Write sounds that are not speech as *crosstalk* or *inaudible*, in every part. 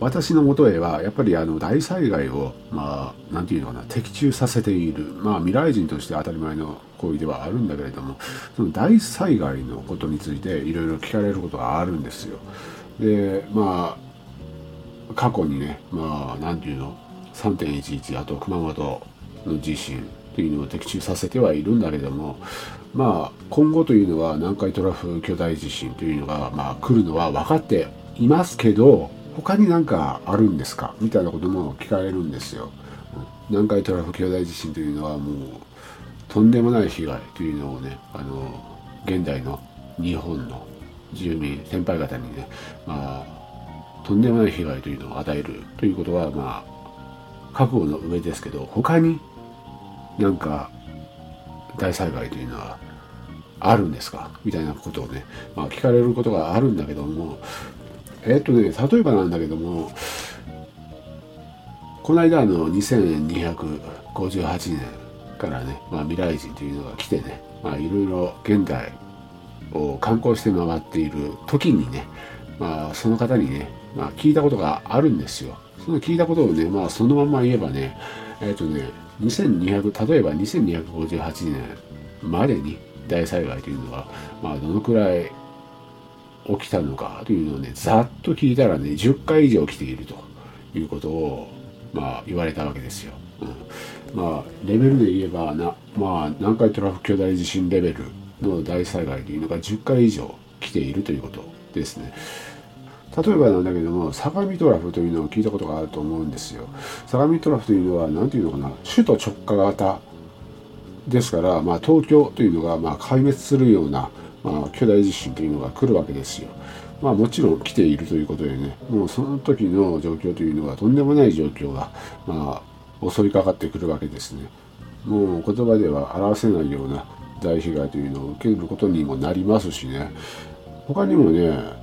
私のもとへはやっぱりあの大災害をまあ何て言うのかな的中させているまあ未来人として当たり前の行為ではあるんだけれどもその大災害のことについていろいろ聞かれることがあるんですよ。でまあ過去にねまあ何て言うの3.11あと熊本の地震というのを的中させてはいるんだけどもまあ今後というのは南海トラフ巨大地震というのがまあ来るのは分かっていますけど他に何かあるんですか？みたいなことも聞かれるんですよ。南海トラフ巨大地震というのはもうとんでもない被害というのをねあの現代の日本の住民先輩方にねまあとんでもない被害というのを与えるということはまあ覚悟の上ですけど他になんか大災害というのはあるんですか？みたいなことをね、まあ、聞かれることがあるんだけどもえっとね例えばなんだけどもこの間の2258年からね、まあ、未来人というのが来てね、まあ、いろいろ現代を観光して回っている時にね、まあ、その方にね、まあ、聞いたことがあるんですよ。その聞いたことをね、まあ、そのまま言えばね、えっ、とね、2200、例えば2258年までに大災害というのが、まあ、どのくらい起きたのかというのをね、ざっと聞いたらね、10回以上起きているということを、まあ、言われたわけですよ。うん、まあ、レベルで言えばな、まあ、南海トラフ巨大地震レベルの大災害というのが10回以上来ているということですね。例えばなんだけども相模トラフというのを聞いたことがあると思うんですよ相模トラフというのは何ていうのかな首都直下型ですから、まあ、東京というのがまあ壊滅するような、あ、巨大地震というのが来るわけですよ。まあもちろん来ているということでねもうその時の状況というのはとんでもない状況がまあ襲いかかってくるわけですね。もう言葉では表せないような大被害というのを受けることにもなりますしね。他にもね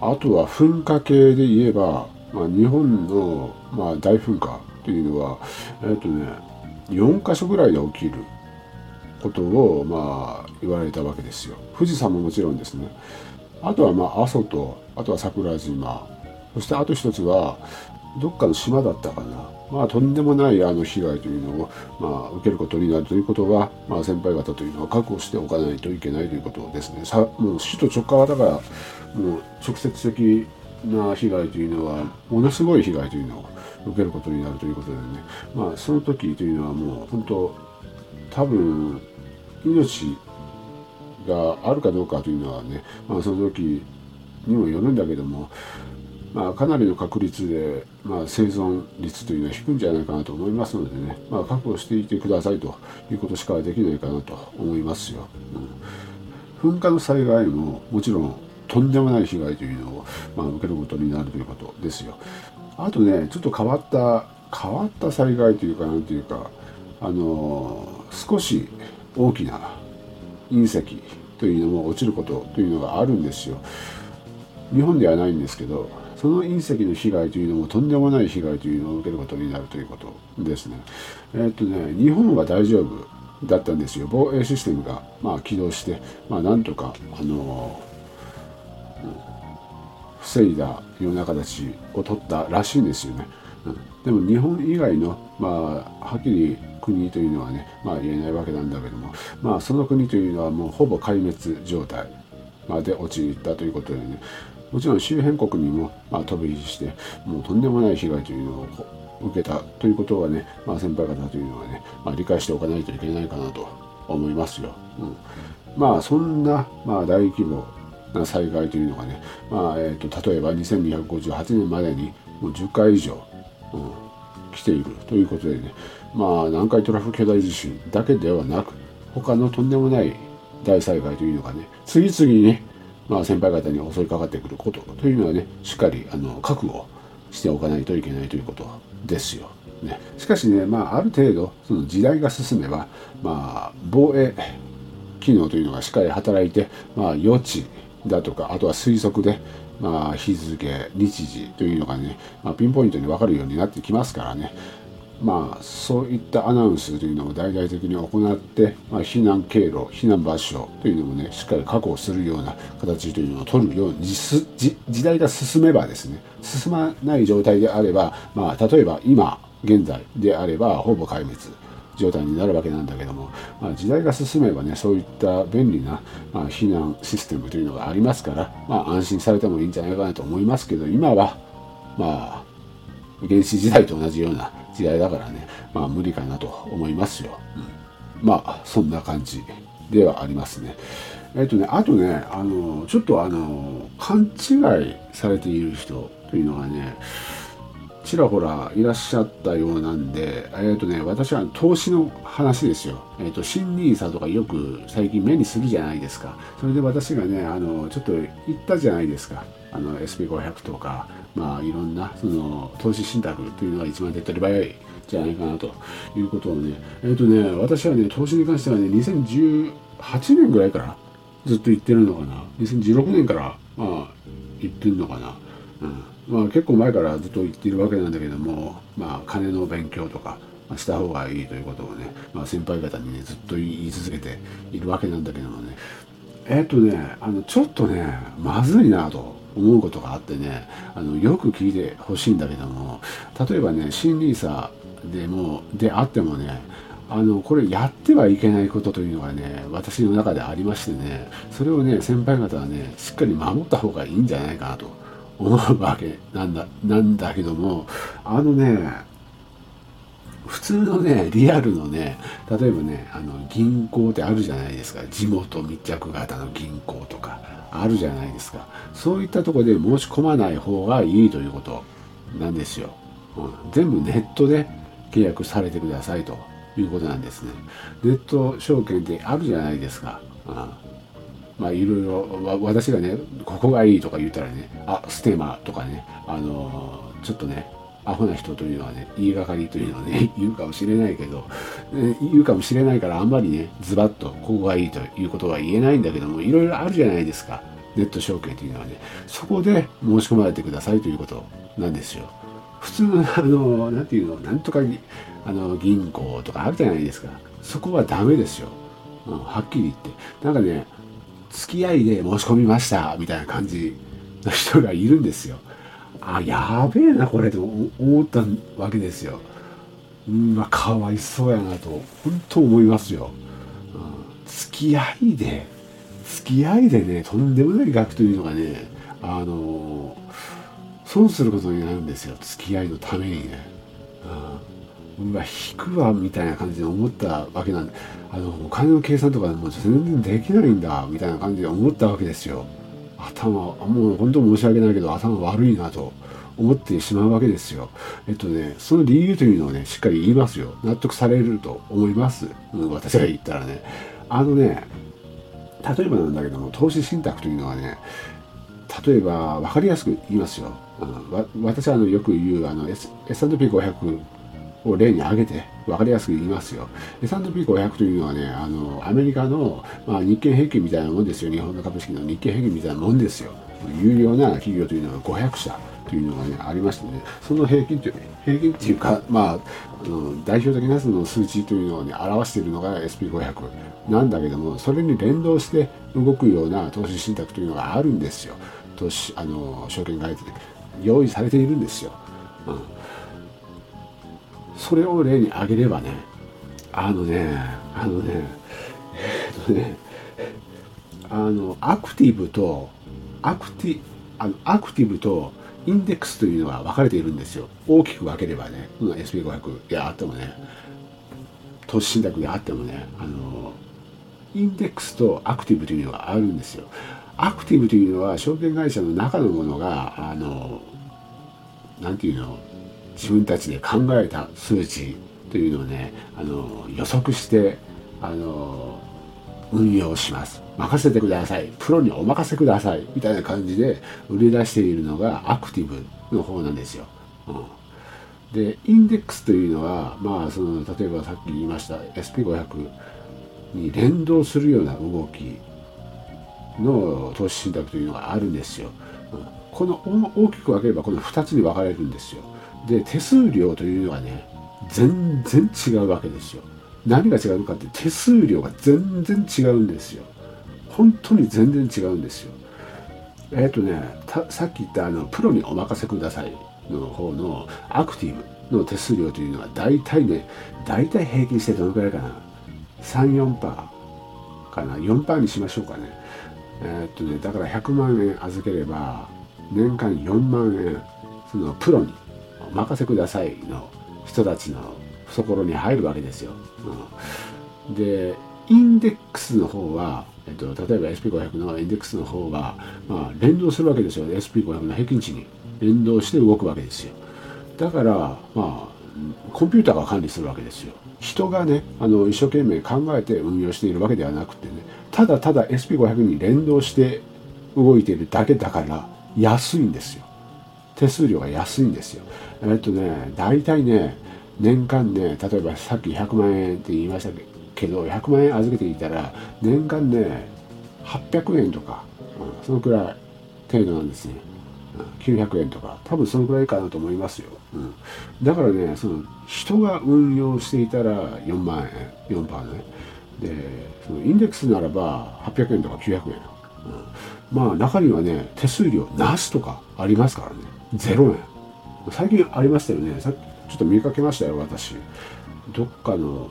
あとは噴火系で言えば、まあ、日本の、まあ、大噴火というのは、えっ、とね、4箇所ぐらいで起きることを、まあ、言われたわけですよ。富士山ももちろんですね。あとは、まあ、阿蘇と、あとは桜島。そしてあと一つは、どっかの島だったかな。まあ、とんでもないあの被害というのを、まあ、受けることになるということは、まあ、先輩方というのは確保しておかないといけないということですね。さもう首都直下型がもう直接的な被害というのはものすごい被害というのを受けることになるということでねまあその時というのはもう本当多分命があるかどうかというのはね、まあ、その時にもよるんだけども、まあ、かなりの確率で、まあ、生存率というのは低いんじゃないかなと思いますのでね、まあ、確保していてくださいということしかできないかなと思いますよ。うん、噴火の災害ももちろんとんでもない被害というのを、まあ、受けることになるということですよ。あとね、ちょっと変わった、変わった災害というか、なんていうか、あの少し大きな隕石というのも落ちることというのがあるんですよ。日本ではないんですけど、その隕石の被害というのもとんでもない被害というのを受けることになるということですね。えー、っとね、日本は大丈夫だったんですよ。防衛システムが、まあ、起動して、まあ、なんとか、あの防いだような形を取ったらしいんですよね。でも日本以外の、まあ、はっきり国というのはね、まあ、言えないわけなんだけども、まあ、その国というのはもうほぼ壊滅状態まで陥ったということでねもちろん周辺国にも、まあ、飛び火してもうとんでもない被害というのを受けたということはね、まあ、先輩方というのはね、まあ、理解しておかないといけないかなと思いますよ。うん、まあそんな、まあ、大規模な災害というのがね、まあえーと、例えば2258年までにもう10回以上、来ているということでね、まあ、南海トラフ巨大地震だけではなく他のとんでもない大災害というのがね次々に、ね、まあ、先輩方に襲いかかってくることというのはねしっかりあの覚悟しておかないといけないということですよ。ね、しかしね、まあ、ある程度その時代が進めば、まあ、防衛機能というのがしっかり働いて、まあ、予知だとかあとは推測で、まあ、日付日時というのがね、まあ、ピンポイントに分かるようになってきますからねまあ、そういったアナウンスというのを大々的に行って、まあ、避難経路、避難場所というのもね、しっかり確保するような形というのを取るように、時代が進めばですね、進まない状態であれば、まあ、例えば今、現在であれば、ほぼ壊滅。状態になるわけなんだけども、まあ、時代が進めばねそういった便利な、まあ、避難システムというのがありますから、まあ、安心されてもいいんじゃないかなと思いますけど今はまあ原始時代と同じような時代だからねまあ無理かなと思いますよ、うん、まあそんな感じではありますね。えっとねあとねあのちょっとあの勘違いされている人というのがねちらほらいらっしゃったようなんで、えっ、ー、とね、私は投資の話ですよ。えっ、ー、と、新 NISA とかよく最近目にするじゃないですか。それで私がね、あの、ちょっと言ったじゃないですか。あの、SP500 とか、まあ、いろんな、その、投資信託というのが一番手っ取り早いじゃないかなということをね、えっ、ー、とね、私はね、投資に関してはね、2018年ぐらいからずっと言ってるのかな。2016年から、まあ、言ってるのかな。うんまあ、結構前からずっと言っているわけなんだけども、まあ、金の勉強とかした方がいいということをね、まあ、先輩方にねずっと言い続けているわけなんだけどもね。えっ、とねあのちょっとねまずいなと思うことがあってねあのよく聞いてほしいんだけども例えばね新リーサでもであってもねあのこれやってはいけないことというのがね私の中でありましてねそれをね先輩方はねしっかり守った方がいいんじゃないかなと思うわけなんだなんだけどもあのね普通のねリアルのね例えばねあの銀行ってあるじゃないですか。地元密着型の銀行とかあるじゃないですか。そういったとこで申し込まない方がいいということなんですよ、うん、全部ネットで契約されてくださいということなんですね。ネット証券ってあるじゃないですか、うん。まあいろいろ私がねここがいいとか言ったらねあステマとかねあのちょっとねアホな人というのはね言いがかりというのはね *laughs* 言うかもしれないけど、言うかもしれないからあんまりねズバッとここがいいということは言えないんだけどもいろいろあるじゃないですかネット証券というのはね。そこで申し込まれてくださいということなんですよ。普通のあのなんていうのなんとかあの銀行とかあるじゃないですか。そこはダメですよ、うん、はっきり言って。なんかね付き合いで申し込みましたみたいな感じの人がいるんですよ。あ、やべえな、これと思ったわけですよ。うん、まあ、かわいそうやなと、本当思いますよ。うん、付き合いで、付き合いでね、とんでもない額というのがね、あの損することになるんですよ、付き合いのためにね。うん、うわ、引くわ、みたいな感じで思ったわけなんで、あのお金の計算とかもう全然できないんだみたいな感じで思ったわけですよ。頭もう本当申し訳ないけど頭悪いなと思ってしまうわけですよ。えっとねその理由というのをねしっかり言いますよ。納得されると思います、うん、私が言ったらね。あのね例えばなんだけども投資信託というのはね例えば分かりやすく言いますよ、うん、私はあのよく言うあの S&P500 を例に挙げて分かりやすく言いますよ。S&P500 というのはね、あのアメリカの、まあ、日経平均みたいなもんですよ。日本の株式の日経平均みたいなもんですよ。有料な企業というのは500社というのが、ね、ありましてね、その平均という平均っていうか、まあ、あの代表的なその数値というのを、ね、表しているのが SP500 なんだけども、それに連動して動くような投資信託というのがあるんですよ。投資あの証券会社で用意されているんですよ。うんそれを例に挙げればねあのねあのねえっとねあのアクティブとアクティあのアクティブとインデックスというのは分かれているんですよ。大きく分ければね SP500 であってもね投資信託であってもねあのインデックスとアクティブというのがあるんですよ。アクティブというのは証券会社の中のものがあのなんていうの？自分たちで考えた数値というのをねあの予測してあの運用します。任せてください。プロにお任せくださいみたいな感じで売り出しているのがアクティブの方なんですよ、うん、でインデックスというのはまあその例えばさっき言いました SP500 に連動するような動きの投資信託というのがあるんですよ、うん、この大きく分ければこの2つに分かれるんですよ。で手数料というのはね全然違うわけですよ。何が違うのかって手数料が全然違うんですよ。本当に全然違うんですよ。えっ、ー、とねさっき言ったあのプロにお任せくださいの方のアクティブの手数料というのは大体ね大体平均してどのくらいかな。34%かな。4%にしましょうかね。えー、っとねだから100万円預ければ年間4万円そのプロにお任せくださいの人たちの懐に入るわけですよ、うん、でインデックスの方はえっと、例えば SP500 のインデックスの方が、まあ、連動するわけですよ。SP500 の平均値に。連動して動くわけですよ。だからまあコンピューターが管理するわけですよ。人がねあの一生懸命考えて運用しているわけではなくてねただただ SP500 に連動して動いているだけだから安いんですよ。手数料が安いんですよ。えっとね大体ね年間ね例えばさっき100万円って言いましたけど100万円預けていたら年間ね800円とか、うん、そのくらい程度なんですね。900円とか。多分そのくらいかなと思いますよ、うん、だからねその人が運用していたら4万円4パーね。でそのインデックスならば800円とか900円、うん、まあ中にはね手数料なしとかありますからね。0円最近ありましたよね。さちょっと見かけましたよ私。どっかの、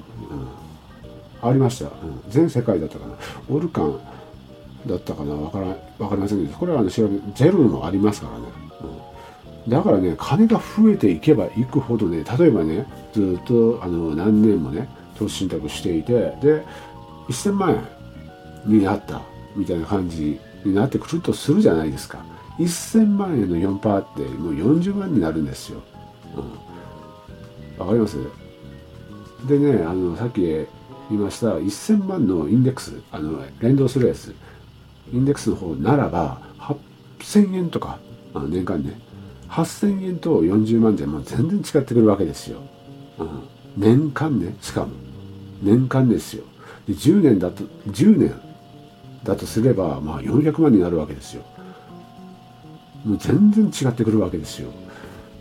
うん、ありました、うん、全世界だったかな。オルカンだったかな。わからわかりませんけどこれは、ね、調べゼロもありますからね、うん、だからね金が増えていけばいくほどね例えばねずっとあの何年もね投資信託していてで1000万円になったみたいな感じになってくるとするじゃないですか。1000万円の4%ってもう40万になるんですよ、うん、わかります？でねあのさっき言いました1000万のインデックスあの連動するやつ。インデックスの方ならば8000円とか年間ね。8000円と40万でもう全然違ってくるわけですよ、うん、年間ねしかも。年間ですよ。で10年だと10年だとすればまあ400万になるわけですよ。もう全然違ってくるわけですよ。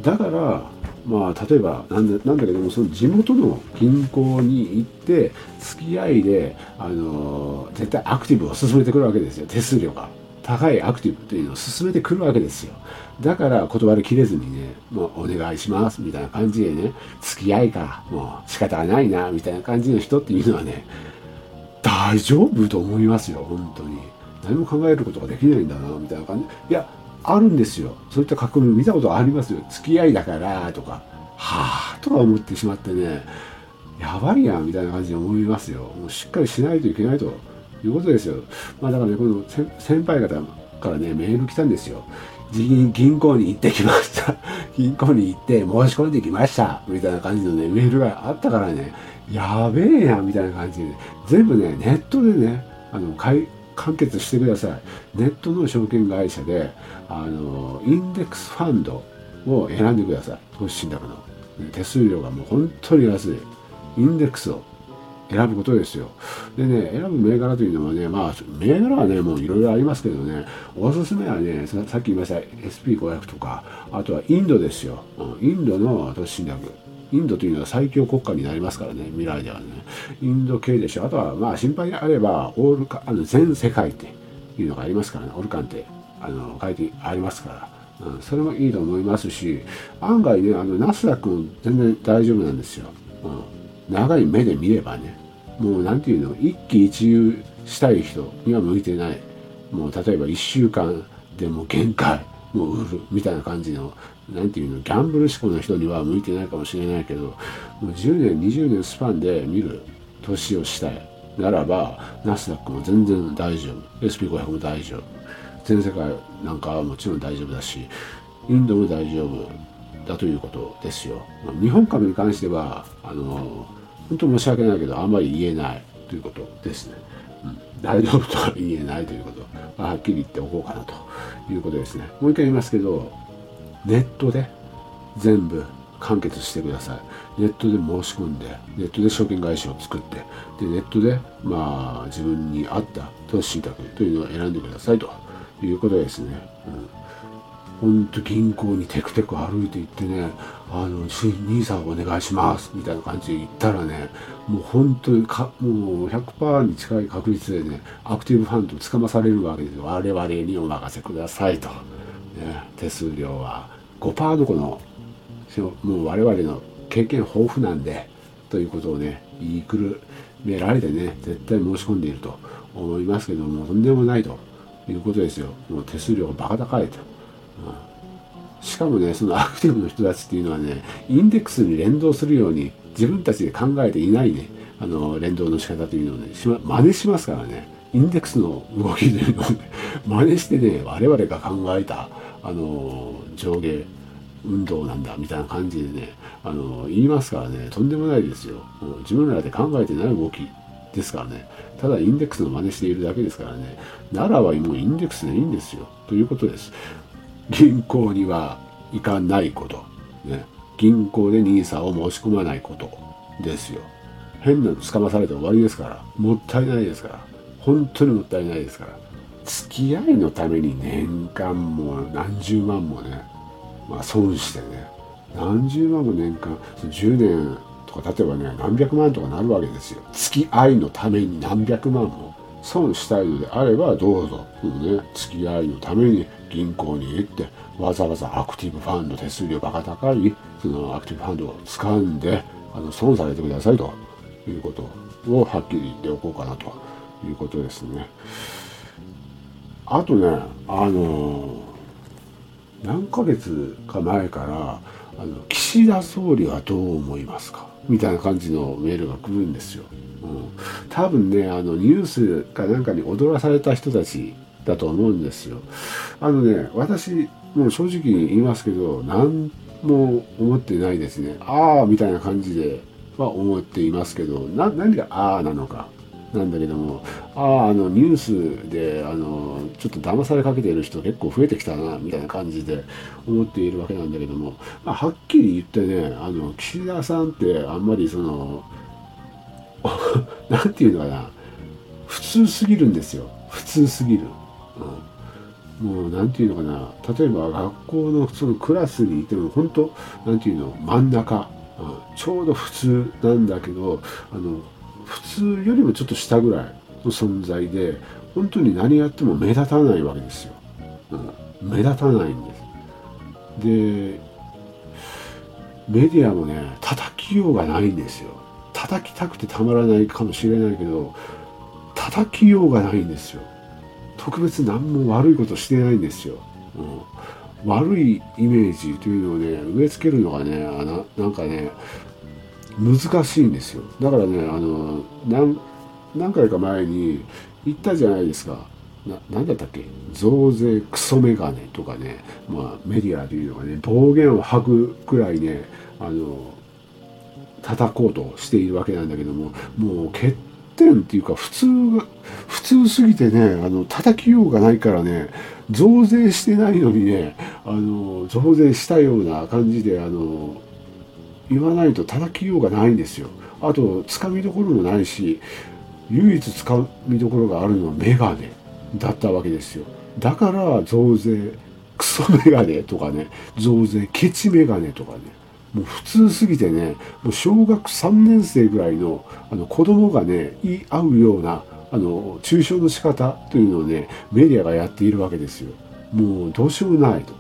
だからまあ例えばなんだなんだけどもその地元の銀行に行って付き合いであの絶対アクティブを進めてくるわけですよ。手数料が。高いアクティブっていうのを進めてくるわけですよ。だから断りきれずにねもうお願いしますみたいな感じでね付き合いかもう仕方がないなみたいな感じの人っていうのはね大丈夫と思いますよ本当に。何も考えることができないんだなみたいな感じ。いやあるんですよ。そういった書き込み見たことありますよ。付き合いだからとか。はあとか思ってしまってね。やばいやんみたいな感じで思いますよ。もうしっかりしないといけないと。いうことですよ。まあだからねこの先輩方からねメール来たんですよ銀行に行ってきました。*laughs* 銀行に行って申し込んできました。みたいな感じのねメールがあったからねやべえやんみたいな感じで、全部ねネットでねあの完結してください。ネットの証券会社であのインデックスファンドを選んでください。投資信託の手数料がもう本当に安い。インデックスを選ぶことですよ。でね選ぶ銘柄というのはねまあ銘柄はねもういろいろありますけどね。おすすめはねさっき言いました SP500 とかあとはインドですよ。インドの投資信託インドというのは最強国家になりますからね未来ではね。インド系でしょ。あとはまあ心配であればオールカあの全世界っていうのがありますからねオルカンって。あの書いてありますから、うん、それもいいと思いますし案外ねあのナスダックも全然大丈夫なんですよ、うん、長い目で見ればねもう何ていうの一喜一憂したい人には向いてない。もう例えば1週間でも限界もう売るみたいな感じの何ていうのギャンブル志向の人には向いてないかもしれないけどもう10年20年スパンで見る投をしたいならばナスダックも全然大丈夫。SP500 も大丈夫。全世界なんかはもちろん大丈夫だしインドも大丈夫だということですよ。日本株に関してはあの本当申し訳ないけどあんまり言えないということですね、うん、大丈夫とは言えないということ。はっきり言っておこうかなということですね。もう一回言いますけどネットで全部完結してください。ネットで申し込んで、ネットで証券会社を作って、で、ネットで、まあ、自分に合った投資信託というのを選んでくださいと。いうことですね。ほんと銀行にテクテク歩いて行ってね、あの、兄さんお願いしますみたいな感じで言ったらね、もう本当にか、もう100%に近い確率でね、アクティブファンド捕まされるわけですよ。我々にお任せくださいと。ね、手数料は5%のこの、もう我々の経験豊富なんで、ということをね、言いくるめられてね、絶対申し込んでいると思いますけども、とんでもないということですよ。もう手数料がバカ高いと。うん、しかもね、そのアクティブの人たちっていうのはね、インデックスに連動するように自分たちで考えていないね、あの、連動の仕方というのをね、しま、真似しますからね。インデックスの動きというのをね、真似してね、我々が考えた、あの、上下運動なんだみたいな感じでね、あの、言いますからね、とんでもないですよ。もう自分らで考えてない動きですからね。ただインデックスの真似しているだけですからね。ならばもうインデックスでいいんですよ。ということです。銀行には行かないこと。ね。銀行で NISA を申し込まないことですよ。変なの捕まされて終わりですから。もったいないですから。本当にもったいないですから。付き合いのために年間も何十万もね、まあ損してね、何十万も年間、10年か例えばね、何百万とかなるわけですよ。付き合いのために何百万も損したいのであればどうぞ。ね、付き合いのために銀行に行って、わざわざアクティブファンド手数料バカ高い、そのアクティブファンドを掴んで、あの、損されてくださいということをはっきり言っておこうかなということですね。あとね、あの何ヶ月か前から、あの、岸田総理はどう思いますか？みたいな感じのメールが来るんですよ。うん、多分ね、あの、ニュースかなんかに踊らされた人たちだと思うんですよ。あのね、私、もう正直に言いますけど、何も思ってないですね。ああ、みたいな感じでは思っていますけど、何がああなのか。なんだけども、ああ、あの、ニュースで、あの、ちょっと騙されかけている人結構増えてきたな、みたいな感じで思っているわけなんだけども、まあ、はっきり言ってね、あの、岸田さんってあんまりその、*laughs* なんていうのかな、普通すぎるんですよ。普通すぎる。うん、もう、なんていうのかな、例えば学校のそのクラスにいても、本当なんていうの、真ん中、うん、ちょうど普通なんだけど、あの、普通よりもちょっと下ぐらいの存在で本当に何やっても目立たないわけですよ、うん、目立たないんです。でメディアもね叩きようがないんですよ。叩きたくてたまらないかもしれないけど叩きようがないんですよ。特別何も悪いことしてないんですよ、うん、悪いイメージというのをね植え付けるのがねあななんかね難しいんですよ。だからねあの何何回か前に言ったじゃないですか。何だったっけ？増税クソメガネとかね。まあメディアというのがね暴言を吐くくらいねあの叩こうとしているわけなんだけどももう欠点っていうか普通が普通すぎてねあの叩きようがないからね増税してないのにねあの増税したような感じであの言わないと叩きようがないんですよ。あとつかみどころもないし唯一つかみどころがあるのはメガネだったわけですよ。だから増税クソメガネとかね増税ケチメガネとかねもう普通すぎてねもう小学3年生ぐらいのあの子供がね言い合うようなあの抽象の仕方というのをねメディアがやっているわけですよ。もうどうしようもないと。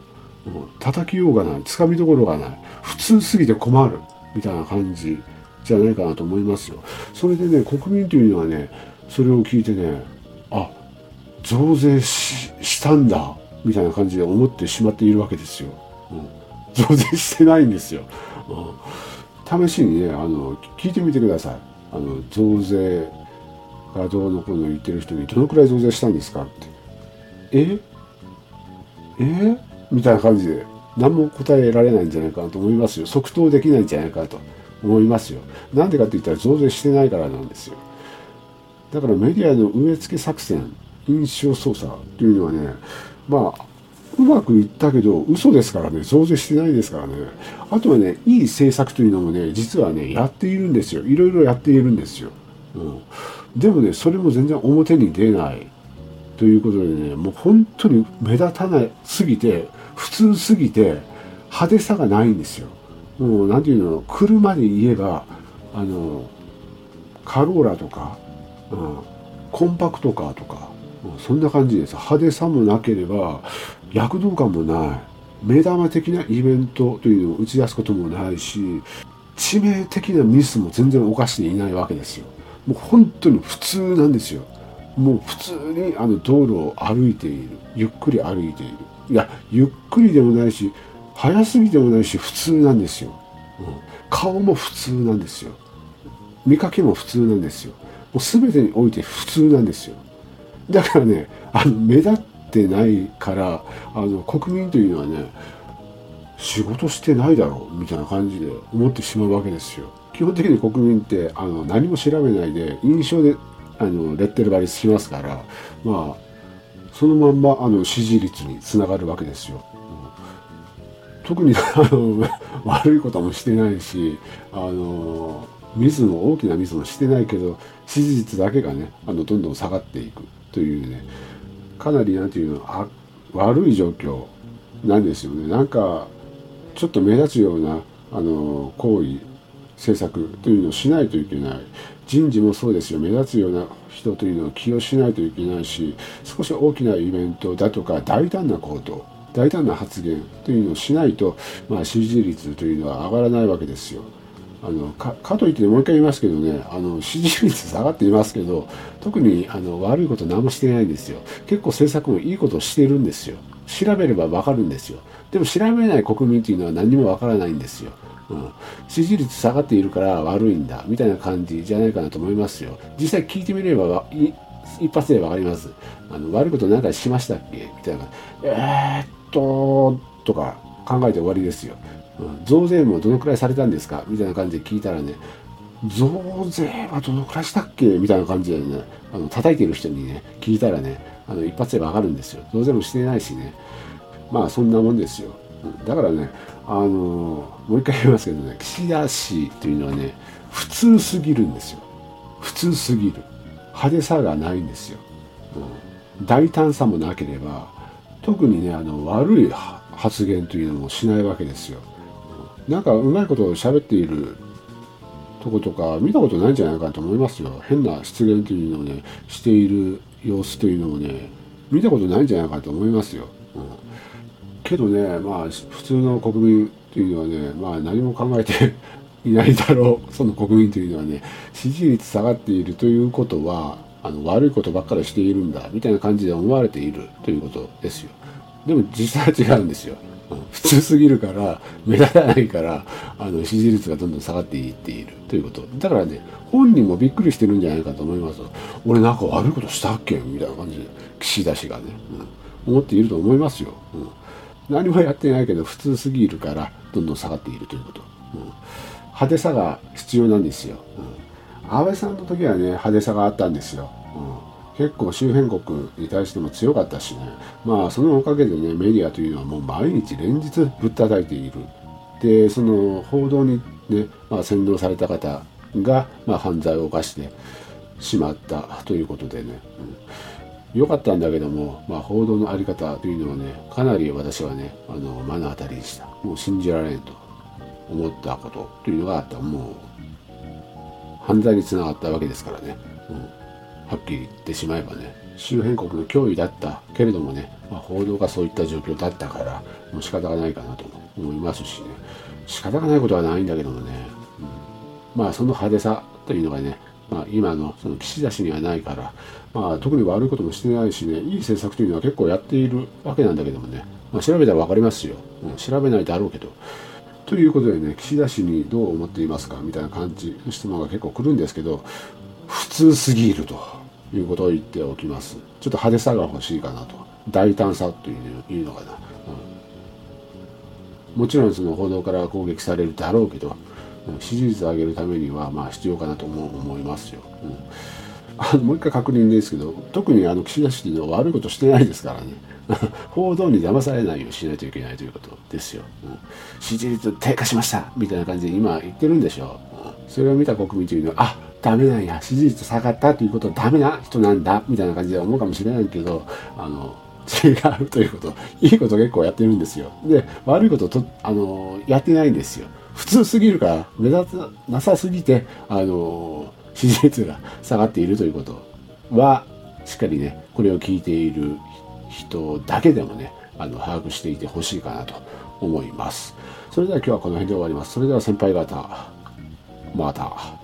叩きようがないつかみどころがない普通すぎて困るみたいな感じじゃないかなと思いますよ。それでね国民というのはねそれを聞いてねあ増税したんだみたいな感じで思ってしまっているわけですよ、うん、増税してないんですよ、うん、試しにねあの聞いてみてください。あの増税がどうのこうの言ってる人にどのくらい増税したんですかって。え？え？みたいな感じで何も答えられないんじゃないかなと思いますよ。即答できないんじゃないかなと思いますよ。なんでかって言ったら増税してないからなんですよ。だからメディアの植え付け作戦印象操作というのはねまあうまくいったけど嘘ですからね。増税してないですからね。あとはねいい政策というのもね実はねやっているんですよ。いろいろやっているんですよ、うん、でもねそれも全然表に出ない。ということでねもう本当に目立たないすぎて普通すぎて派手さがないんですよ。もう何ていうの車で言えばあのカローラとか、うん、コンパクトカーとか、うん、そんな感じです。派手さもなければ躍動感もない。目玉的なイベントというのを打ち出すこともないし致命的なミスも全然犯していないわけですよ。もう本当に普通なんですよ。もう普通にあの道路を歩いている。ゆっくり歩いている。いやゆっくりでもないし早すぎてもないし普通なんですよ、うん、顔も普通なんですよ。見かけも普通なんですよ。もう全てにおいて普通なんですよ。だからねあの目立ってないからあの国民というのはね仕事してないだろうみたいな感じで思ってしまうわけですよ。基本的に国民ってあの何も調べないで印象であのレッテル貼りしますからまあそのまんまあの支持率につながるわけですよ。特にあの *laughs* 悪いこともしてないしあのミスも大きなミスもしてないけど支持率だけがねあのどんどん下がっていくというねかなりなんていうのあ悪い状況なんですよねなんかちょっと目立つようなあの行為政策というのをしないといけない人事もそうですよ。目立つような人というのを起用しないといけないし少し大きなイベントだとか大胆な行動大胆な発言というのをしないと、まあ、支持率というのは上がらないわけですよ。あのかかといってもう一回言いますけどねあの支持率下がっていますけど特にあの悪いこと何もしてないんですよ。結構政策もいいことをしているんですよ。調べればわかるんですよ。でも調べない国民というのは何もわからないんですよ。うん、支持率下がっているから悪いんだみたいな感じじゃないかなと思いますよ。実際聞いてみれば一発で分かります。あの悪いこと何かしましたっけ？みたいな。えー、っととか考えて終わりですよ、うん、増税もどのくらいされたんですか？みたいな感じで聞いたらね増税はどのくらいしたっけ？みたいな感じでねあの叩いてる人にね聞いたらねあの一発で分かるんですよ。増税もしてないしね。まあそんなもんですよ。だからねあのもう一回言いますけどね岸田氏というのはね普通すぎるんですよ。普通すぎる。派手さがないんですよ、うん、大胆さもなければ特にねあの悪い発言というのもしないわけですよ、うん、なんかうまいことを喋っているとことか見たことないんじゃないかと思いますよ。変な失言というのをねしている様子というのもね見たことないんじゃないかと思いますよ、うん。けどねまあ普通の国民っていうのはねまあ何も考えて *laughs* いないだろうその国民というのはね支持率下がっているということはあの悪いことばっかりしているんだみたいな感じで思われているということですよ。でも実際は違うんですよ。普通すぎるから目立たないからあの支持率がどんどん下がっていっているということ。だからね本人もびっくりしてるんじゃないかと思います。俺なんか悪いことしたっけ？みたいな感じで岸田氏がね、うん、思っていると思いますよ、うん。何もやってないけど普通すぎるからどんどん下がっているということ、うん、派手さが必要なんですよ、うん、安倍さんの時はね派手さがあったんですよ、うん、結構周辺国に対しても強かったしね。まあそのおかげでねメディアというのはもう毎日連日ぶったたいている。でその報道にね、まあ、先導された方が、まあ、犯罪を犯してしまったということでね、うん。良かったんだけども、まあ、報道の在り方というのはねかなり私はねあの目の当たりにした。もう信じられんと思ったことというのがあった。もう犯罪につながったわけですからね、うん、はっきり言ってしまえばね周辺国の脅威だったけれどもね、まあ、報道がそういった状況だったからもう仕方がないかなと思いますしね。仕方がないことはないんだけどもね、うん、まあその派手さというのがねまあ、今のその岸田氏にはないから、まあ、特に悪いこともしてないしねいい政策というのは結構やっているわけなんだけどもね、まあ、調べたら分かりますよ、うん、調べないだろうけど。ということでね岸田氏にどう思っていますかみたいな感じの質問が結構来るんですけど普通すぎるということを言っておきます。ちょっと派手さが欲しいかなと。大胆さというのかな、うん、もちろんその報道から攻撃されるだろうけど支持率を上げるためにはまあ必要かなと思いますよ。うんあもう一回確認ですけど特にあの岸田氏の悪いことしてないですからね *laughs* 報道に騙されないようにしないといけないということですよ、うん、支持率低下しましたみたいな感じで今言ってるんでしょう、うん、それを見た国民というのはあダメなんや支持率下がったということはダメな人なんだみたいな感じで思うかもしれないけどあの違うということ。いいこと結構やってるんですよ。で、悪いことと、あの、やってないんですよ。普通すぎるから、目立たなさすぎて、あの、支持率が下がっているということは、しっかりね、これを聞いている人だけでもね、あの、把握していてほしいかなと思います。それでは今日はこの辺で終わります。それでは先輩方、また。